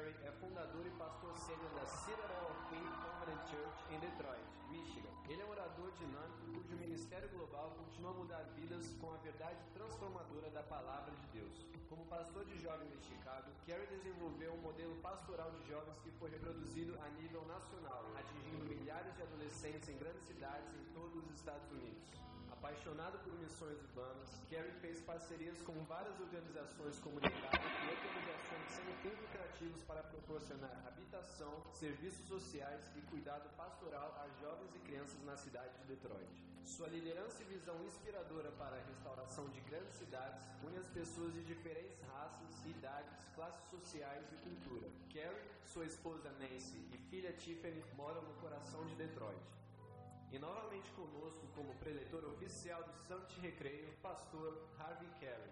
Carey é fundador e pastor sênior da Citadel Faith Covenant Church em Detroit, Michigan. Ele é um orador dinâmico cujo ministério global continua a mudar vidas com a verdade transformadora da palavra de Deus. Como pastor de jovens em Chicago, Carey desenvolveu um modelo pastoral de jovens que foi reproduzido a nível nacional, atingindo milhares de adolescentes em grandes cidades em todos os Estados Unidos. Apaixonado por missões urbanas, Carey fez parcerias com várias organizações comunitárias e organizações sem fins lucrativos para proporcionar habitação, serviços sociais e cuidado pastoral a jovens e crianças na cidade de Detroit. Sua liderança e visão inspiradora para a restauração de grandes cidades une as pessoas de diferentes raças, idades, classes sociais e cultura. Carey, sua esposa Nancy e filha Tiffany moram no coração de Detroit. E novamente conosco, como preletor oficial do Santo Recreio, pastor Harvey Carey.